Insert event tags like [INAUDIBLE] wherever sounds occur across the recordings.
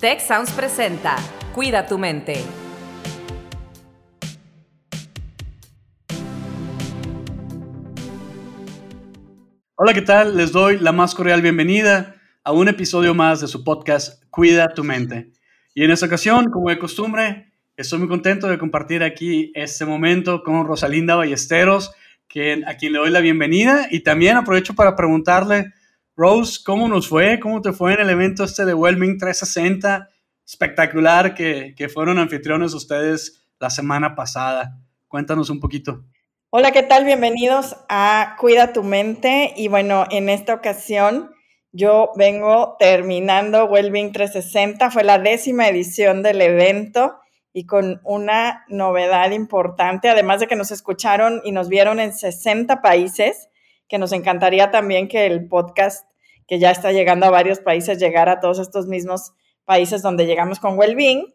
Tech Sounds presenta Cuida tu mente. Hola, ¿qué tal? Les doy la más cordial bienvenida a un episodio más de su podcast Cuida tu mente. Y en esta ocasión, como de costumbre, estoy muy contento de compartir aquí este momento con Rosalinda Ballesteros, a quien le doy la bienvenida y también aprovecho para preguntarle, Rose, ¿cómo nos fue? ¿Cómo te fue en el evento este de Wellming 360? Espectacular que, que fueron anfitriones ustedes la semana pasada. Cuéntanos un poquito. Hola, ¿qué tal? Bienvenidos a Cuida tu mente. Y bueno, en esta ocasión yo vengo terminando Wellbeing 360. Fue la décima edición del evento y con una novedad importante, además de que nos escucharon y nos vieron en 60 países, que nos encantaría también que el podcast, que ya está llegando a varios países, llegara a todos estos mismos países donde llegamos con Wellbeing,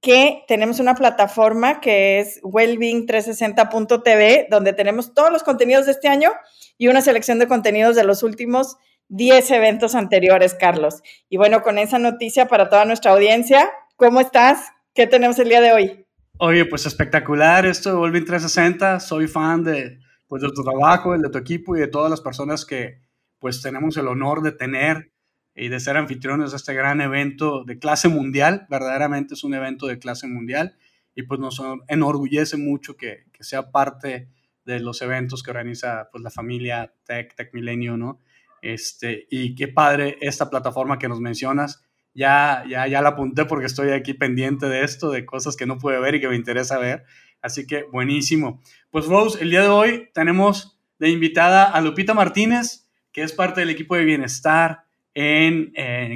que tenemos una plataforma que es wellbeing360.tv, donde tenemos todos los contenidos de este año y una selección de contenidos de los últimos 10 eventos anteriores, Carlos. Y bueno, con esa noticia para toda nuestra audiencia, ¿cómo estás? ¿Qué tenemos el día de hoy? Oye, pues espectacular esto de Volving 360. Soy fan de, pues, de tu trabajo, de tu equipo y de todas las personas que pues tenemos el honor de tener y de ser anfitriones de este gran evento de clase mundial. Verdaderamente es un evento de clase mundial y pues nos enorgullece mucho que, que sea parte de los eventos que organiza pues la familia Tech, Tech Milenio, ¿no? Este, y qué padre esta plataforma que nos mencionas ya, ya, ya la apunté porque estoy aquí pendiente de esto, de cosas que no pude ver y que me interesa ver. Así que buenísimo. Pues Rose, el día de hoy tenemos de invitada a Lupita Martínez, que es parte del equipo de bienestar en,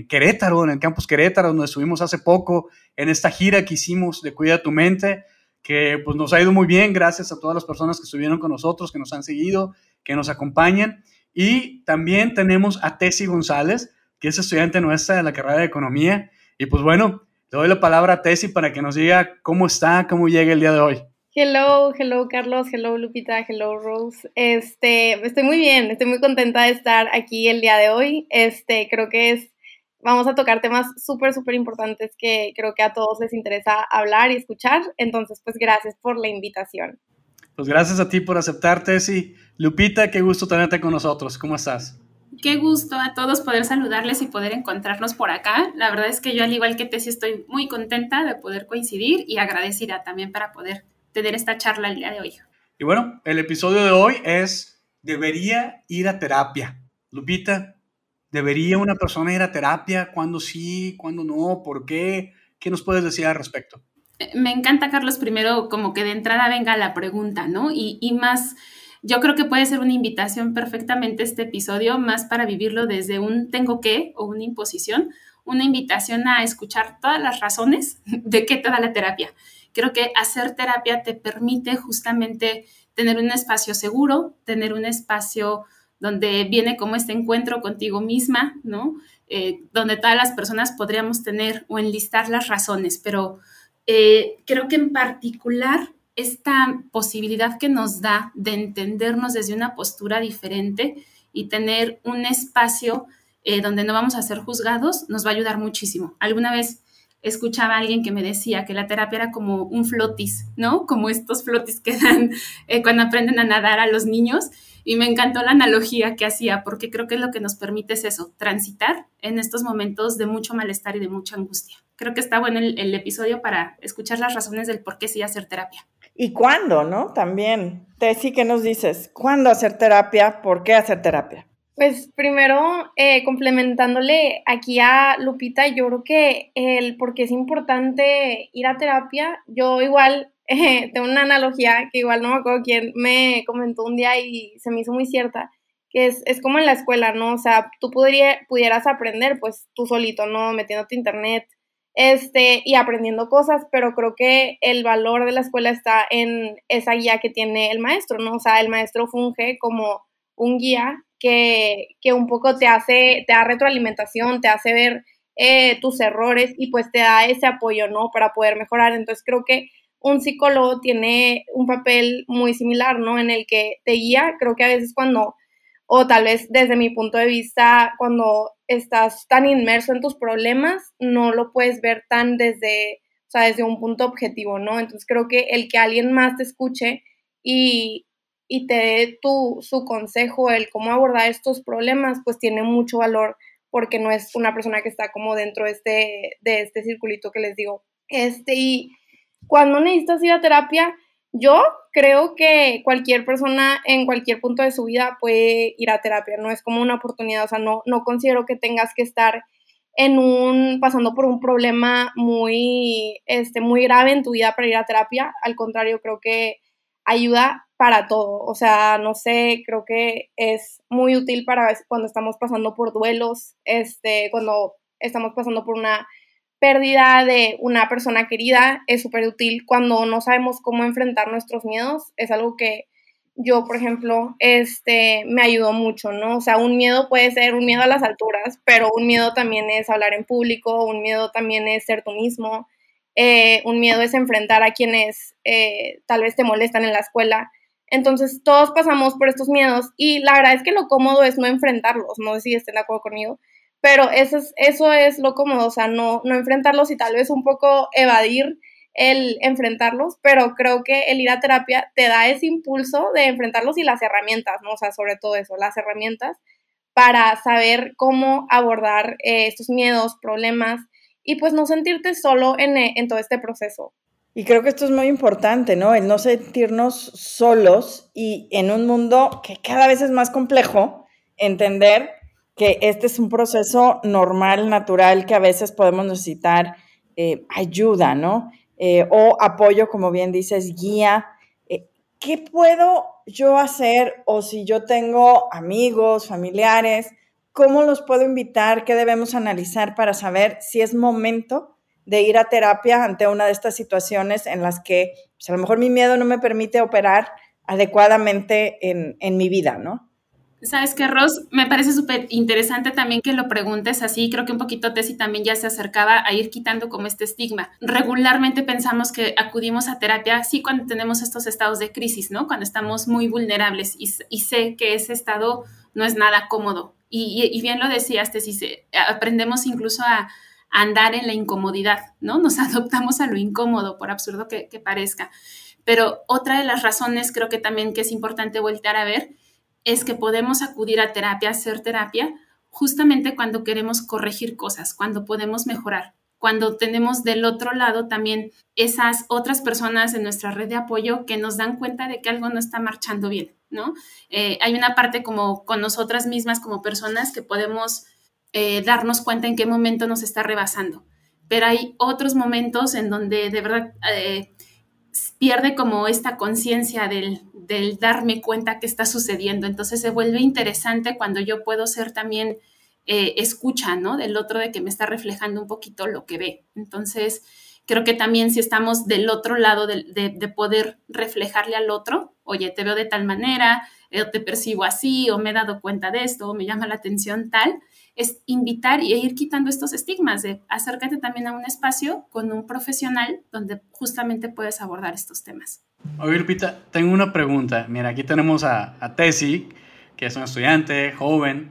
Querétaro, en el campus Querétaro, donde estuvimos hace poco, en esta gira que hicimos de Cuida tu Mente, que pues nos ha ido muy bien, gracias a todas las personas que estuvieron con nosotros, que nos han seguido, que nos acompañan. Y también tenemos a Tessy González, que es estudiante nuestra de la carrera de Economía. Y pues bueno, le doy la palabra a Tessy para que nos diga cómo está, cómo llega el día de hoy. Hello, hello Carlos, hello Lupita, hello Rose. Este, estoy muy bien, estoy muy contenta de estar aquí el día de hoy. Este, creo que es, vamos a tocar temas súper, súper importantes que creo que a todos les interesa hablar y escuchar. Entonces, pues gracias por la invitación. Pues gracias a ti por aceptar, Tessy. Lupita, qué gusto tenerte con nosotros. ¿Cómo estás? Qué gusto a todos poder saludarles y poder encontrarnos por acá. La verdad es que yo, al igual que Tessy, estoy muy contenta de poder coincidir y agradecida también para poder tener esta charla el día de hoy. Y bueno, el episodio de hoy es, ¿debería ir a terapia? Lupita, ¿debería una persona ir a terapia? ¿Cuándo sí? ¿Cuándo no? ¿Por qué? ¿Qué nos puedes decir al respecto? Eh, me encanta, Carlos, primero como que de entrada venga la pregunta, ¿no? Y, y más yo creo que puede ser una invitación perfectamente este episodio, más para vivirlo desde un tengo que o una imposición, una invitación a escuchar todas las razones [LAUGHS] de qué te da la terapia. Creo que hacer terapia te permite justamente tener un espacio seguro, tener un espacio donde viene como este encuentro contigo misma, ¿no? Eh, donde todas las personas podríamos tener o enlistar las razones, pero eh, creo que en particular esta posibilidad que nos da de entendernos desde una postura diferente y tener un espacio eh, donde no vamos a ser juzgados nos va a ayudar muchísimo. Alguna vez escuchaba a alguien que me decía que la terapia era como un flotis, ¿no? Como estos flotis que dan eh, cuando aprenden a nadar a los niños. Y me encantó la analogía que hacía, porque creo que lo que nos permite es eso, transitar en estos momentos de mucho malestar y de mucha angustia. Creo que está bueno el, el episodio para escuchar las razones del por qué sí hacer terapia. ¿Y cuándo, no? También. Tessy, ¿qué nos dices? ¿Cuándo hacer terapia? ¿Por qué hacer terapia? Pues primero, eh, complementándole aquí a Lupita, yo creo que el por qué es importante ir a terapia, yo igual [LAUGHS] eh, tengo una analogía que igual no me acuerdo quién me comentó un día y se me hizo muy cierta, que es, es como en la escuela, ¿no? O sea, tú podría, pudieras aprender pues tú solito, ¿no? Metiéndote internet, este, y aprendiendo cosas, pero creo que el valor de la escuela está en esa guía que tiene el maestro, ¿no? O sea, el maestro funge como un guía que, que un poco te hace, te da retroalimentación, te hace ver eh, tus errores y pues te da ese apoyo, ¿no? Para poder mejorar. Entonces creo que un psicólogo tiene un papel muy similar, ¿no? En el que te guía. Creo que a veces cuando o tal vez desde mi punto de vista, cuando estás tan inmerso en tus problemas, no lo puedes ver tan desde, o sea, desde un punto objetivo, ¿no? Entonces creo que el que alguien más te escuche y, y te dé tu, su consejo, el cómo abordar estos problemas, pues tiene mucho valor porque no es una persona que está como dentro de este, de este circulito que les digo. Este, y cuando necesitas ir a terapia, yo creo que cualquier persona en cualquier punto de su vida puede ir a terapia, no es como una oportunidad, o sea, no, no considero que tengas que estar en un, pasando por un problema muy, este, muy grave en tu vida para ir a terapia, al contrario, creo que ayuda para todo, o sea, no sé, creo que es muy útil para cuando estamos pasando por duelos, este, cuando estamos pasando por una pérdida de una persona querida es súper útil cuando no sabemos cómo enfrentar nuestros miedos. Es algo que yo, por ejemplo, este, me ayudó mucho, ¿no? O sea, un miedo puede ser un miedo a las alturas, pero un miedo también es hablar en público, un miedo también es ser tú mismo, eh, un miedo es enfrentar a quienes eh, tal vez te molestan en la escuela. Entonces, todos pasamos por estos miedos y la verdad es que lo cómodo es no enfrentarlos, no sé si estén de acuerdo conmigo, pero eso es, eso es lo cómodo, o sea, no, no enfrentarlos y tal vez un poco evadir el enfrentarlos, pero creo que el ir a terapia te da ese impulso de enfrentarlos y las herramientas, ¿no? O sea, sobre todo eso, las herramientas para saber cómo abordar eh, estos miedos, problemas y pues no sentirte solo en, en todo este proceso. Y creo que esto es muy importante, ¿no? El no sentirnos solos y en un mundo que cada vez es más complejo, entender que este es un proceso normal, natural, que a veces podemos necesitar eh, ayuda, ¿no? Eh, o apoyo, como bien dices, guía. Eh, ¿Qué puedo yo hacer o si yo tengo amigos, familiares, cómo los puedo invitar? ¿Qué debemos analizar para saber si es momento de ir a terapia ante una de estas situaciones en las que pues, a lo mejor mi miedo no me permite operar adecuadamente en, en mi vida, ¿no? Sabes que, Ross, me parece súper interesante también que lo preguntes así. Creo que un poquito Tessy también ya se acercaba a ir quitando como este estigma. Regularmente pensamos que acudimos a terapia sí cuando tenemos estos estados de crisis, ¿no? Cuando estamos muy vulnerables y, sé que ese estado no es nada cómodo. Y, bien lo decías, Tessy, aprendemos incluso a, andar en la incomodidad, ¿no? Nos [LAUGHS] adoptamos a lo incómodo, por absurdo que, que parezca. Pero otra de las razones creo que también que es importante voltear a ver es que podemos acudir a terapia, hacer terapia, justamente cuando queremos corregir cosas, cuando podemos mejorar, cuando tenemos del otro lado también esas otras personas en nuestra red de apoyo que nos dan cuenta de que algo no está marchando bien, ¿no? Eh, hay una parte como con nosotras mismas como personas que podemos eh, darnos cuenta en qué momento nos está rebasando, pero hay otros momentos en donde de verdad eh, pierde como esta conciencia del, del, darme cuenta que está sucediendo. Entonces se vuelve interesante cuando yo puedo ser también eh, escucha, ¿no? Del otro de que me está reflejando un poquito lo que ve. Entonces creo que también si estamos del otro lado de, de, poder reflejarle al otro, oye, te veo de tal manera, o te percibo así, o me he dado cuenta de esto, o me llama la atención tal, es invitar y ir quitando estos estigmas de acércate también a un espacio con un profesional donde justamente puedes abordar estos temas. Oye, Pita, tengo una pregunta. Mira, aquí tenemos a, a Tessy, que es una estudiante joven,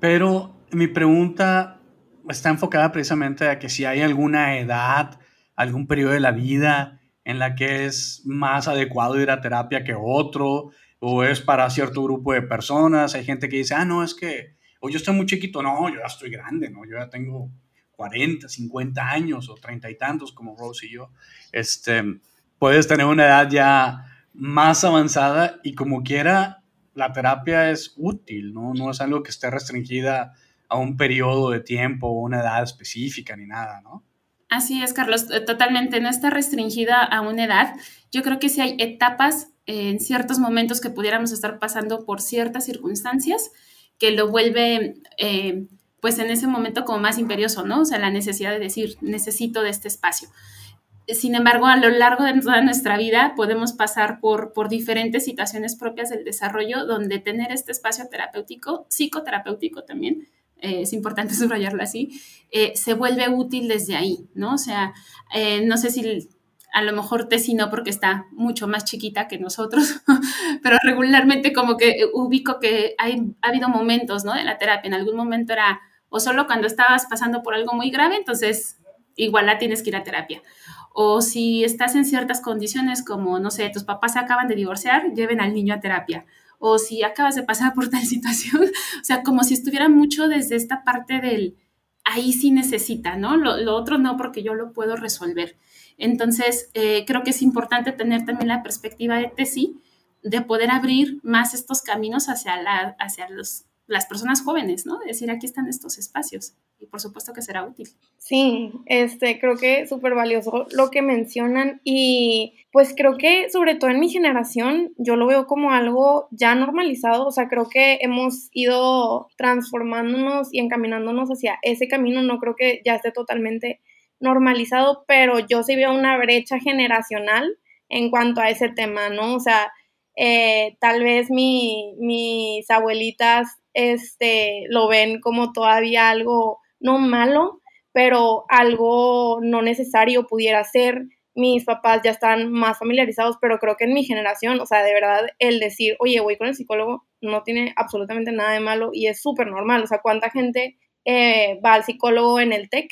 pero mi pregunta está enfocada precisamente a que si hay alguna edad, algún periodo de la vida en la que es más adecuado ir a terapia que otro, o es para cierto grupo de personas. Hay gente que dice, ah, no, es que o yo estoy muy chiquito, no, yo ya estoy grande, ¿no? Yo ya tengo 40, 50 años o 30 y tantos como Rose y yo. Este, puedes tener una edad ya más avanzada y como quiera, la terapia es útil, ¿no? No es algo que esté restringida a un periodo de tiempo o una edad específica ni nada, ¿no? Así es, Carlos, eh, totalmente, no está restringida a una edad. Yo creo que sí hay etapas en ciertos momentos que pudiéramos estar pasando por ciertas circunstancias que lo vuelve, eh, pues en ese momento como más imperioso, ¿no? O sea, la necesidad de decir, necesito de este espacio. Sin embargo, a lo largo de toda nuestra vida podemos pasar por, por diferentes situaciones propias del desarrollo donde tener este espacio terapéutico, psicoterapéutico también, eh, es importante [LAUGHS] subrayarlo así, eh, se vuelve útil desde ahí, ¿no? O sea, no sé si a lo mejor Tessy no porque está mucho más chiquita que nosotros, [LAUGHS] pero regularmente como que ubico que hay, ha habido momentos, ¿no? De la terapia, en algún momento era o solo cuando estabas pasando por algo muy grave, entonces igual la tienes que ir a terapia. O si estás en ciertas condiciones como, no sé, tus papás se acaban de divorciar, lleven al niño a terapia. O si acabas de pasar por tal [LAUGHS] situación, o sea, como si estuviera mucho desde esta parte del, ahí sí necesita, ¿no? Lo, otro no, porque yo lo puedo resolver. Entonces, eh, creo que es importante tener también la perspectiva de Tesi, de poder abrir más estos caminos hacia, la, hacia los las personas jóvenes, ¿no? decir, aquí están estos espacios y por supuesto que será útil. Sí, este, creo que súper valioso lo que mencionan y pues creo que sobre todo en mi generación yo lo veo como algo ya normalizado, o sea, creo que hemos ido transformándonos y encaminándonos hacia ese camino, no creo que ya esté totalmente normalizado, pero yo sí veo una brecha generacional en cuanto a ese tema, ¿no? O sea, eh, tal vez mi, mis abuelitas este, lo ven como todavía algo no malo, pero algo no necesario pudiera ser. Mis papás ya están más familiarizados, pero creo que en mi generación, o sea, de verdad, el decir, oye, voy con el psicólogo, no tiene absolutamente nada de malo y es súper normal. O sea, ¿cuánta gente eh, va al psicólogo en el TEC?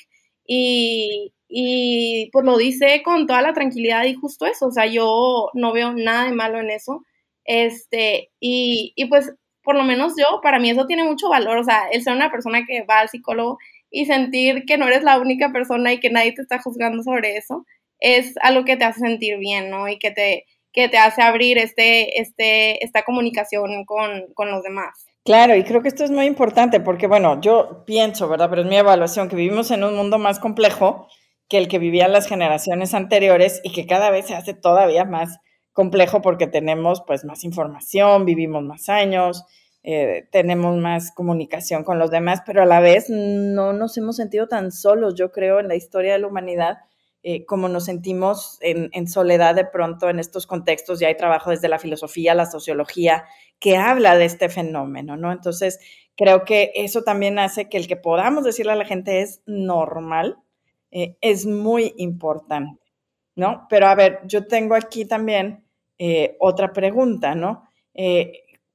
Y, y pues lo dice con toda la tranquilidad y justo eso, o sea, yo no veo nada de malo en eso. Este, y, y pues por lo menos yo, para mí eso tiene mucho valor, o sea, el ser una persona que va al psicólogo y sentir que no eres la única persona y que nadie te está juzgando sobre eso, es algo que te hace sentir bien, ¿no? Y que te, que te hace abrir este, este, esta comunicación con, con los demás. Claro, y creo que esto es muy importante porque, bueno, yo pienso, ¿verdad? Pero es mi evaluación que vivimos en un mundo más complejo que el que vivían las generaciones anteriores y que cada vez se hace todavía más complejo porque tenemos pues más información, vivimos más años, eh, tenemos más comunicación con los demás, pero a la vez no nos hemos sentido tan solos, yo creo, en la historia de la humanidad, eh, como nos sentimos en, soledad de pronto en estos contextos. Ya hay trabajo desde la filosofía, la sociología, que habla de este fenómeno, ¿no? Entonces, creo que eso también hace que el que podamos decirle a la gente es normal, eh, es muy importante. ¿no? Pero a ver, yo tengo aquí también eh, otra pregunta, ¿no?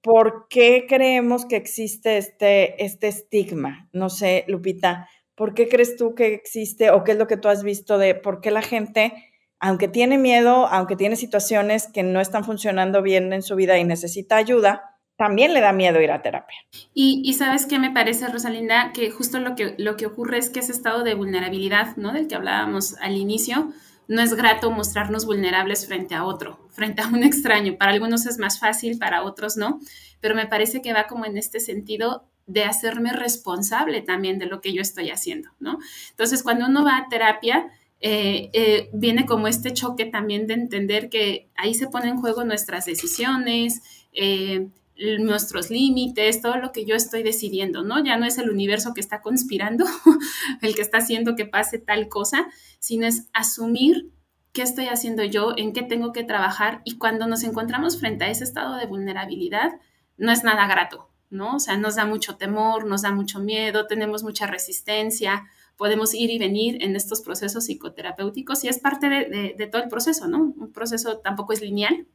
¿Por qué creemos que existe este, este estigma? No sé, Lupita, ¿por qué crees tú que existe o qué es lo que tú has visto de por qué la gente, aunque tiene miedo, aunque tiene situaciones que no están funcionando bien en su vida y necesita ayuda, también le da miedo ir a terapia. Y, sabes qué me parece, Rosalinda, que justo lo que, lo que ocurre es que ese estado de vulnerabilidad, ¿no? Del que hablábamos al inicio, no es grato mostrarnos vulnerables frente a otro, frente a un extraño. Para algunos es más fácil, para otros no, pero me parece que va como en este sentido de hacerme responsable también de lo que yo estoy haciendo, ¿no? Entonces, cuando uno va a terapia, eh, eh, viene como este choque también de entender que ahí se ponen en juego nuestras decisiones, eh, nuestros límites, todo lo que yo estoy decidiendo, ¿no? Ya no es el universo que está conspirando, [LAUGHS] el que está haciendo que pase tal cosa, sino es asumir qué estoy haciendo yo, en qué tengo que trabajar y cuando nos encontramos frente a ese estado de vulnerabilidad, no es nada grato, ¿no? O sea, nos da mucho temor, nos da mucho miedo, tenemos mucha resistencia, podemos ir y venir en estos procesos psicoterapéuticos y es parte de, de todo el proceso, ¿no? Un proceso tampoco es lineal,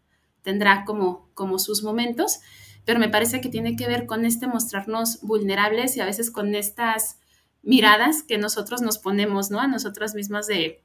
tendrá como, como sus momentos, pero me parece que tiene que ver con este mostrarnos vulnerables y a veces con estas miradas que nosotros nos ponemos, ¿no? A nosotras mismas de,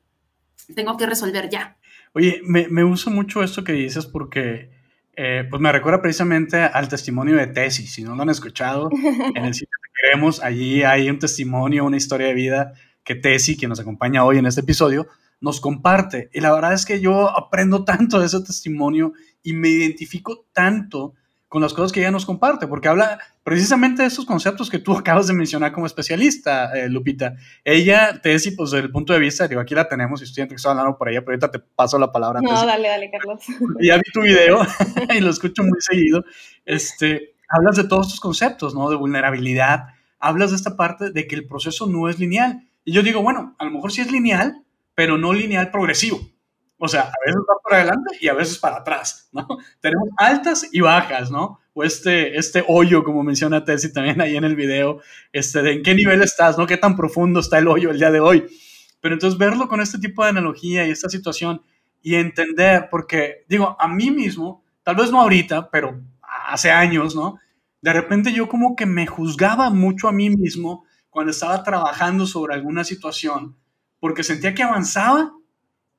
tengo que resolver ya. Oye, me, me uso mucho esto que dices porque, eh, pues me recuerda precisamente al testimonio de Tesi, si no lo han escuchado, en el sitio que queremos, allí hay un testimonio, una historia de vida que Tesi, quien nos acompaña hoy en este episodio, nos comparte. Y la verdad es que yo aprendo tanto de ese testimonio y me identifico tanto con las cosas que ella nos comparte, porque habla precisamente de esos conceptos que tú [LAUGHS] acabas de mencionar como especialista, eh, Lupita. Ella, Tessy, pues desde el punto de vista, digo, aquí la tenemos y estoy interesado hablando por ella, pero ahorita te paso la palabra. No, dale, dale, Carlos. [LAUGHS] Ya vi tu video [LAUGHS] y lo escucho muy seguido. Este, hablas de todos estos conceptos, ¿no? De vulnerabilidad, hablas de esta parte de que el proceso no es lineal. Y yo digo, bueno, a lo mejor sí es lineal, pero no lineal progresivo. O sea, a veces va para adelante y a veces para atrás, ¿no? [LAUGHS] Tenemos altas y bajas, ¿no? O este, este hoyo, como menciona Tessie también ahí en el video, este, de en qué nivel estás, ¿no? Qué tan profundo está el hoyo el día de hoy. Pero entonces verlo con este tipo de analogía y esta situación y entender, porque digo, a mí mismo, tal vez no ahorita, pero hace años, ¿no? De repente yo como que me juzgaba mucho a mí mismo cuando estaba trabajando sobre alguna situación, porque sentía que avanzaba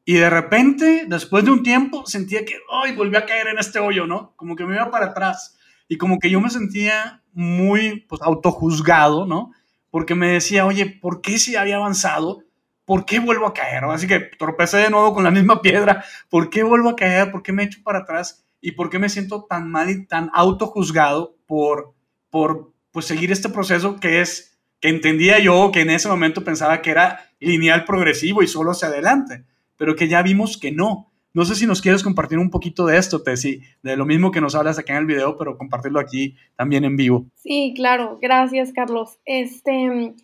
y de repente, después de un tiempo, sentía que, ay, volví a caer en este hoyo, ¿no? Como que me iba para atrás. Y como que yo me sentía muy, pues, autojuzgado, ¿no? Porque me decía, oye, ¿por qué si había avanzado? ¿por qué vuelvo a caer? Así que tropecé de nuevo con la misma piedra, ¿por qué vuelvo a caer? ¿Por qué me echo para atrás? ¿Y por qué me siento tan mal y tan autojuzgado por, por pues, seguir este proceso que es, que entendía yo, que en ese momento pensaba que era lineal progresivo y solo hacia adelante, pero que ya vimos que no. No sé si nos quieres compartir un poquito de esto, Tessy, de lo mismo que nos hablas acá en el video, pero compartirlo aquí también en vivo. Sí, claro, gracias Carlos. Este,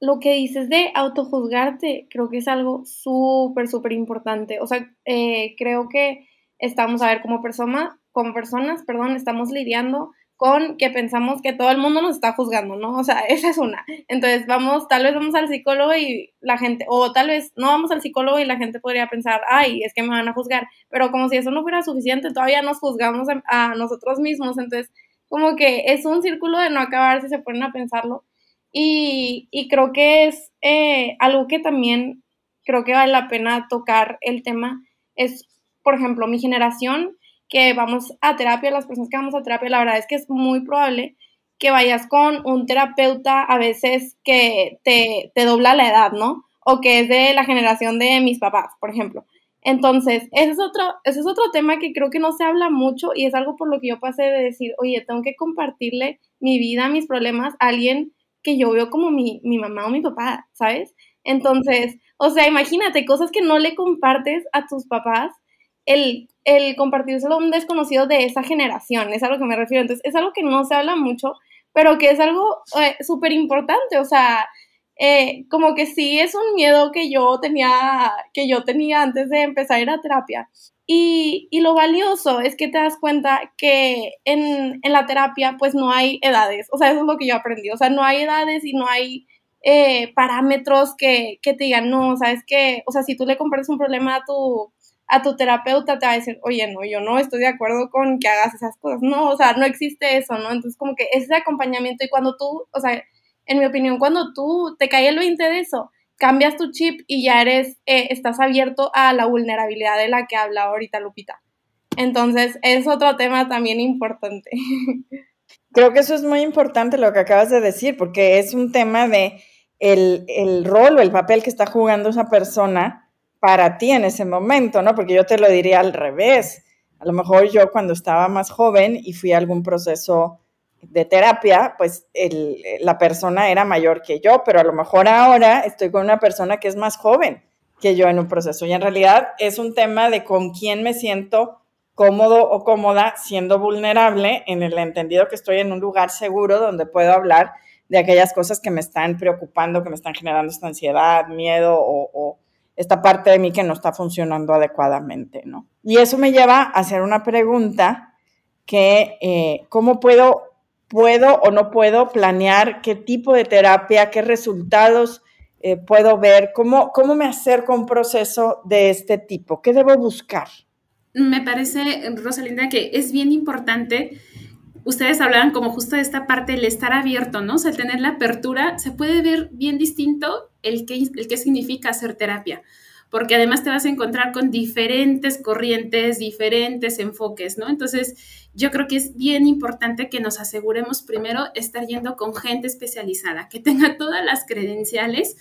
lo que dices de autojuzgarte, creo que es algo súper, súper importante. O sea, eh, creo que estamos, a ver, como, persona, como personas, perdón, estamos lidiando con que pensamos que todo el mundo nos está juzgando, ¿no? O sea, [LAUGHS] esa es una. Entonces, vamos, tal vez vamos al psicólogo y la gente, o tal vez no vamos al psicólogo y la gente podría pensar, ay, es que me van a juzgar, pero como si eso no fuera suficiente, todavía nos juzgamos a nosotros mismos. Entonces, como que es un círculo de no acabar si se ponen a pensarlo. Y, creo que es eh, algo que también creo que vale la pena tocar el tema. Es, por ejemplo, mi generación que vamos a terapia, las personas que vamos a terapia, la verdad es que es muy probable que vayas con un terapeuta a veces que te, te dobla la edad, ¿no? O que es de la generación de mis papás, por ejemplo. Entonces, ese es, otro, ese es otro tema que creo que no se habla mucho y es algo por lo que yo pasé de decir, oye, tengo que compartirle mi vida, mis problemas a alguien que yo veo como mi, mamá o mi papá, ¿sabes? Entonces, o sea, imagínate, cosas que no le compartes a tus papás, el, el compartírselo a un desconocido de esa generación, es a lo que me refiero. Entonces, es algo que no se habla mucho, pero que es algo eh, súper importante, o sea, eh, como que sí es un miedo que yo tenía, que yo tenía antes de empezar a ir terapia. Y, lo valioso es que te das cuenta que en, la terapia pues no hay edades, o sea, eso es lo que yo aprendí, o sea, no hay edades y no hay eh, parámetros que, te digan, no, sabes que, o sea, si tú le compartes un problema a tu, a tu terapeuta, te va a decir, oye, no, yo no estoy de acuerdo con que hagas esas cosas, no, o sea, no existe eso, ¿no? Entonces como que ese acompañamiento y cuando tú, o sea, en mi opinión, cuando tú te cae el 20 de eso, cambias tu chip y ya eres, eh, estás abierto a la vulnerabilidad de la que habla ahorita Lupita. Entonces, es otro tema también importante. [LAUGHS] Creo que eso es muy importante lo que acabas de decir, porque es un tema de el, el rol o el papel que está jugando esa persona para ti en ese momento, ¿no? Porque yo te lo diría al revés. A lo mejor yo cuando estaba más joven y fui a algún proceso de terapia, pues la persona era mayor que yo, pero a lo mejor ahora estoy con una persona que es más joven que yo en un proceso. Y en realidad es un tema de con quién me siento cómodo o cómoda siendo vulnerable en el entendido que estoy en un lugar seguro donde puedo hablar de aquellas cosas que me están preocupando, que me están generando esta ansiedad, miedo o, esta parte de mí que no está funcionando adecuadamente, ¿no? Y eso me lleva a hacer una pregunta que, eh, ¿cómo puedo puedo o no puedo planear qué tipo de terapia, qué resultados eh, puedo ver, cómo, cómo me acerco a un proceso de este tipo, qué debo buscar. Me parece, Rosalinda, que es bien importante. Ustedes hablaban como justo de esta parte, el estar abierto, ¿no? O sea, el tener la apertura, se puede ver bien distinto el que, el que significa hacer terapia porque además te vas a encontrar con diferentes corrientes, diferentes enfoques, ¿no? Entonces, yo creo que es bien importante que nos aseguremos primero estar yendo con gente especializada, que tenga todas las credenciales,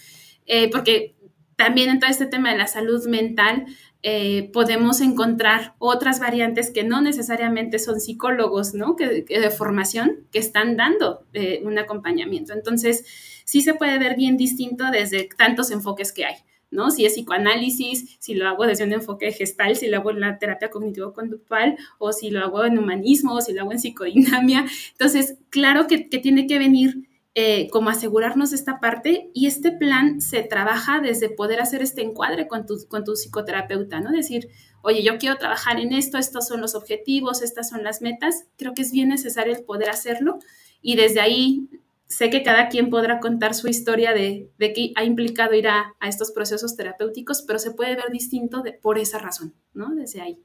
eh, porque también en todo este tema de la salud mental eh, podemos encontrar otras variantes que no necesariamente son psicólogos, ¿no? Que, de formación que están dando eh, un acompañamiento. Entonces, sí se puede ver bien distinto desde tantos enfoques que hay. ¿no? Si es psicoanálisis, si lo hago desde un enfoque gestal, si lo hago en la terapia cognitivo-conductual, o si lo hago en humanismo, o si lo hago en psicodinamia. Entonces, claro que, tiene que venir eh, como asegurarnos esta parte y este plan se trabaja desde poder hacer este encuadre con tu, con tu psicoterapeuta, ¿no? Decir, oye, yo quiero trabajar en esto, estos son los objetivos, estas son las metas. Creo que es bien necesario el poder hacerlo y desde ahí sé que cada quien podrá contar su historia de, de qué ha implicado ir a, estos procesos terapéuticos, pero se puede ver distinto de, por esa razón, ¿no? Desde ahí.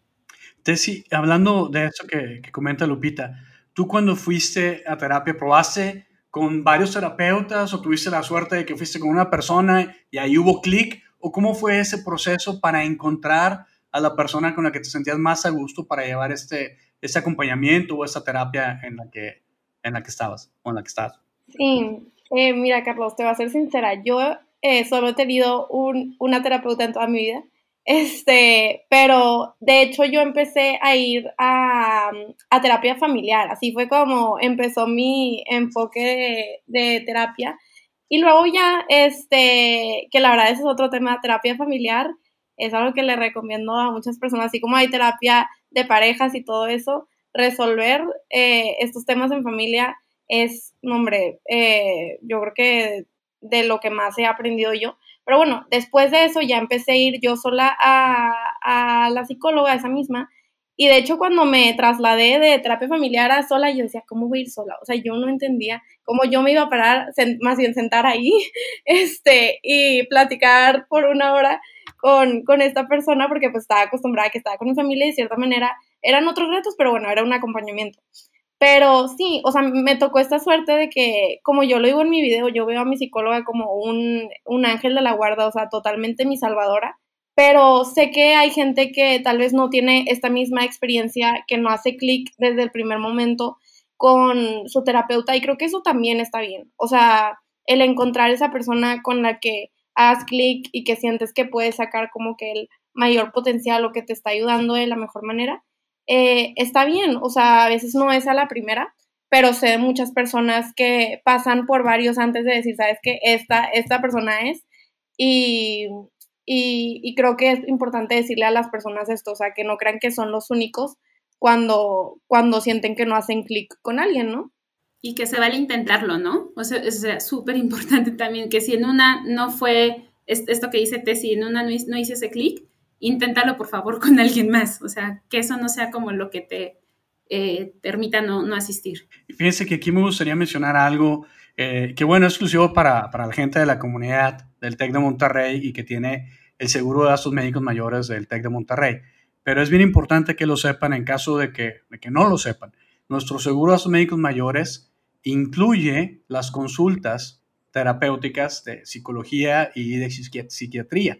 Tessy, hablando de eso que, que comenta Lupita, tú cuando fuiste a terapia, ¿probaste con varios terapeutas o tuviste la suerte de que fuiste con una persona y ahí hubo clic? ¿O cómo fue ese proceso para encontrar a la persona con la que te sentías más a gusto para llevar este, este acompañamiento o esta terapia en la que, en la que estabas o en la que estás? Sí, eh, mira Carlos, te voy a ser sincera, yo eh, solo he tenido un, una terapeuta en toda mi vida, este, pero de hecho yo empecé a ir a, a terapia familiar, así fue como empezó mi enfoque de, terapia. Y luego ya, este, que la verdad ese es otro tema, terapia familiar, es algo que le recomiendo a muchas personas, así como hay terapia de parejas y todo eso, resolver eh, estos temas en familia es, hombre, eh, yo creo que de lo que más he aprendido yo. Pero bueno, después de eso ya empecé a ir yo sola a, a la psicóloga, esa misma, y de hecho cuando me trasladé de terapia familiar a sola, yo decía, ¿cómo voy a ir sola? O sea, yo no entendía cómo yo me iba a parar, más bien sentar ahí, [LAUGHS] este, y platicar por una hora con, con esta persona, porque pues estaba acostumbrada a que estaba con mi familia y de cierta manera eran otros retos, pero bueno, era un acompañamiento. Pero sí, o sea, me tocó esta suerte de que, como yo lo digo en mi video, yo veo a mi psicóloga como un, un ángel de la guarda, o sea, totalmente mi salvadora. Pero sé que hay gente que tal vez no tiene esta misma experiencia, que no hace clic desde el primer momento con su terapeuta y creo que eso también está bien. O sea, el encontrar esa persona con la que hagas clic y que sientes que puedes sacar como que el mayor potencial o que te está ayudando de la mejor manera eh, está bien, o sea, a veces no es a la primera, pero sé muchas personas que pasan por varios antes de decir, sabes que esta, esta persona es, y, y, y, creo que es importante decirle a las personas esto, o sea, que no crean que son los únicos cuando, cuando sienten que no hacen clic con alguien, ¿no? Y que se vale intentarlo, ¿no? O sea, es súper importante también que si en una no fue esto que dice Tessy, en una no, no hice ese clic, inténtalo por favor [LAUGHS] con alguien más, o sea, que eso no sea como lo que te eh, permita no, no, asistir. Fíjense que aquí me gustaría mencionar algo eh, que, bueno, es exclusivo para, para, la gente de la comunidad del TEC de Monterrey y que tiene el seguro de gastos médicos mayores del TEC de Monterrey. Pero es bien importante que lo sepan en caso de que, de que no lo sepan. Nuestro seguro de gastos médicos mayores incluye las consultas terapéuticas de psicología y de psiquiatría.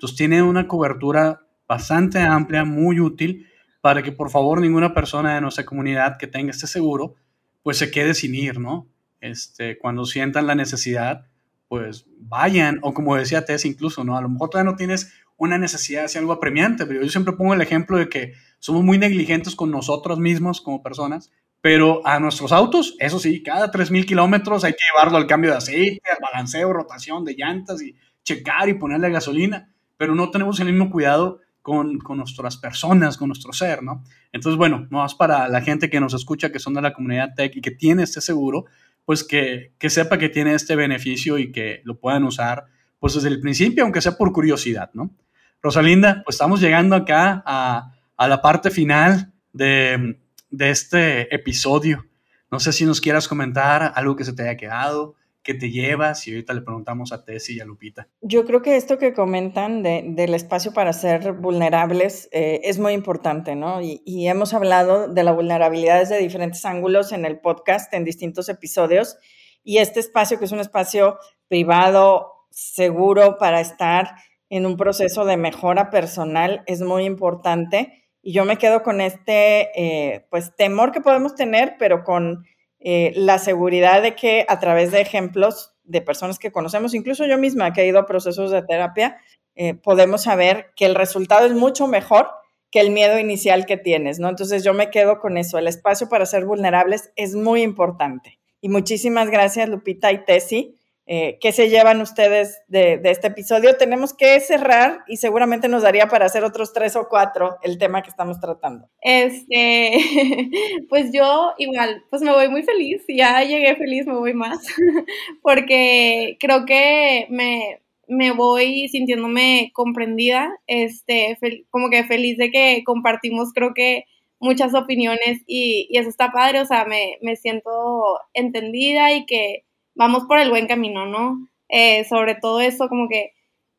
Entonces tiene una cobertura bastante amplia, muy útil, para que por favor ninguna persona de nuestra comunidad que tenga este seguro, pues se quede sin ir, ¿no? Este, cuando sientan la necesidad, pues vayan, o como decía Tess incluso, ¿no? A lo mejor todavía no tienes una necesidad de algo apremiante, pero yo siempre pongo el ejemplo de que somos muy negligentes con nosotros mismos como personas, pero a nuestros autos, eso sí, cada 3.000 kilómetros hay que llevarlo al cambio de aceite, al balanceo, rotación de llantas y checar y ponerle gasolina pero no tenemos el mismo cuidado con, con, nuestras personas, con nuestro ser, ¿no? Entonces, bueno, no más para la gente que nos escucha, que son de la comunidad tech y que tiene este seguro, pues que, que sepa que tiene este beneficio y que lo puedan usar, pues desde el principio, aunque sea por curiosidad, ¿no? Rosalinda, pues estamos llegando acá a, a la parte final de, de este episodio. No sé si nos quieras comentar algo que se te haya quedado, ¿Qué te llevas? Y ahorita le preguntamos a Tessy y a Lupita. Yo creo que esto que comentan de, del espacio para ser vulnerables eh, es muy importante, ¿no? Y, y, hemos hablado de la vulnerabilidad desde diferentes ángulos en el podcast, en distintos episodios. Y este espacio, que es un espacio privado, seguro para estar en un proceso de mejora personal, es muy importante. Y yo me quedo con este, eh, pues, temor que podemos tener, pero con eh, la seguridad de que a través de ejemplos de personas que conocemos, incluso yo misma que he ido a procesos de terapia, eh, podemos saber que el resultado es mucho mejor que el miedo inicial que tienes, ¿no? Entonces yo me quedo con eso, el espacio para ser vulnerables es muy importante. Y muchísimas gracias Lupita y Tessy eh, ¿Qué se llevan ustedes de, este episodio? Tenemos que cerrar y seguramente nos daría para hacer otros tres o cuatro el tema que estamos tratando. Este, [LAUGHS] pues yo igual, pues me voy muy feliz, ya llegué feliz, me voy más, [LAUGHS] porque creo que me, me voy sintiéndome comprendida, este, como que feliz de que compartimos, creo que muchas opiniones y, y eso está padre, o sea, me, me siento entendida y que vamos por el buen camino, ¿no? Eh, sobre todo eso, como que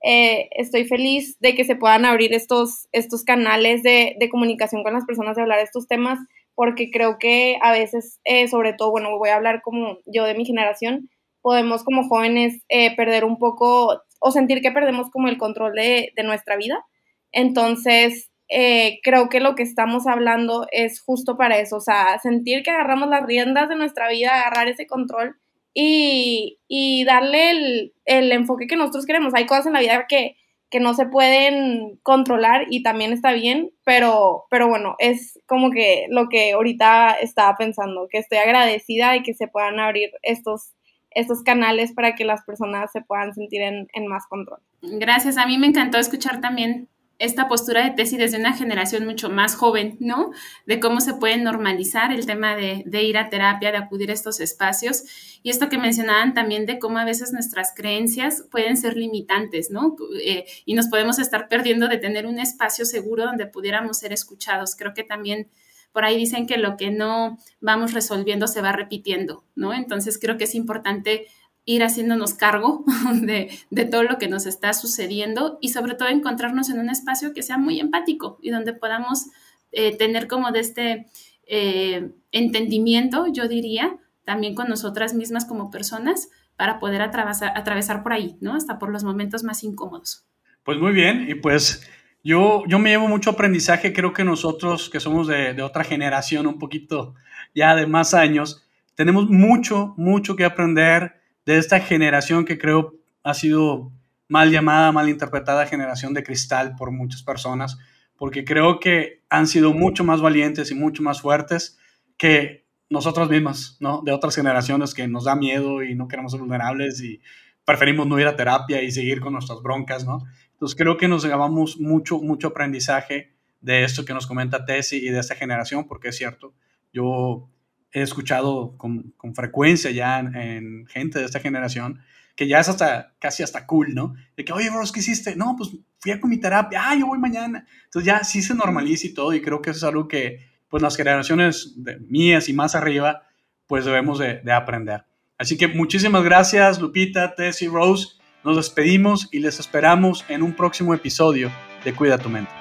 eh, estoy feliz de que se puedan abrir estos, estos canales de, de, comunicación con las personas, de hablar de estos temas, porque creo que a veces, eh, sobre todo, bueno, voy a hablar como yo de mi generación, podemos como jóvenes perder un poco o sentir que perdemos como el control de, de nuestra vida. Entonces, creo que lo que estamos hablando es justo para eso, o sea, sentir que agarramos las riendas de nuestra vida, agarrar ese control y, darle el, el, enfoque que nosotros queremos. Hay cosas en la vida que, que no se pueden controlar y también está bien, pero, pero bueno, es como que lo que ahorita estaba pensando, que estoy agradecida de que se puedan abrir estos, estos canales para que las personas se puedan sentir en, en más control. Gracias, a mí me encantó escuchar también esta postura de tesis desde una generación mucho más joven, ¿no? De cómo se puede normalizar el tema de, ir a terapia, de acudir a estos espacios. Y esto que mencionaban también de cómo a veces nuestras creencias pueden ser limitantes, ¿no? Eh, y nos podemos estar perdiendo de tener un espacio seguro donde pudiéramos ser escuchados. Creo que también por ahí dicen que lo que no vamos resolviendo se va repitiendo, ¿no? Entonces creo que es importante ir haciéndonos cargo [LAUGHS] de, todo lo que nos está sucediendo y sobre todo encontrarnos en un espacio que sea muy empático y donde podamos eh, tener como de este eh, entendimiento, yo diría, también con nosotras mismas como personas para poder atravesar, atravesar por ahí, ¿no? Hasta por los momentos más incómodos. Pues muy bien, y pues yo, yo me llevo mucho aprendizaje, creo que nosotros que somos de, de otra generación, un poquito ya de más años, tenemos mucho, mucho que aprender de esta generación que creo ha sido mal llamada, mal interpretada generación de cristal por muchas personas, porque creo que han sido mucho más valientes y mucho más fuertes que nosotros mismas, ¿no? De otras generaciones que nos da miedo y no queremos ser vulnerables y preferimos no ir a terapia y seguir con nuestras broncas, ¿no? Entonces creo que nos llevamos mucho, mucho aprendizaje de esto que nos comenta Tessie y de esta generación, porque es cierto, yo he escuchado con, con frecuencia ya en, gente de esta generación que ya es hasta casi hasta cool, ¿no? De que, oye, bros, ¿qué hiciste? No, pues fui a con mi terapia, ah, yo voy mañana. Entonces ya sí se normaliza y todo, y creo que eso es algo que, pues las generaciones de mías y más arriba, pues debemos de, de aprender. Así que muchísimas gracias, Lupita, Tess y Rose. Nos despedimos y les esperamos en un próximo episodio de Cuida tu mente.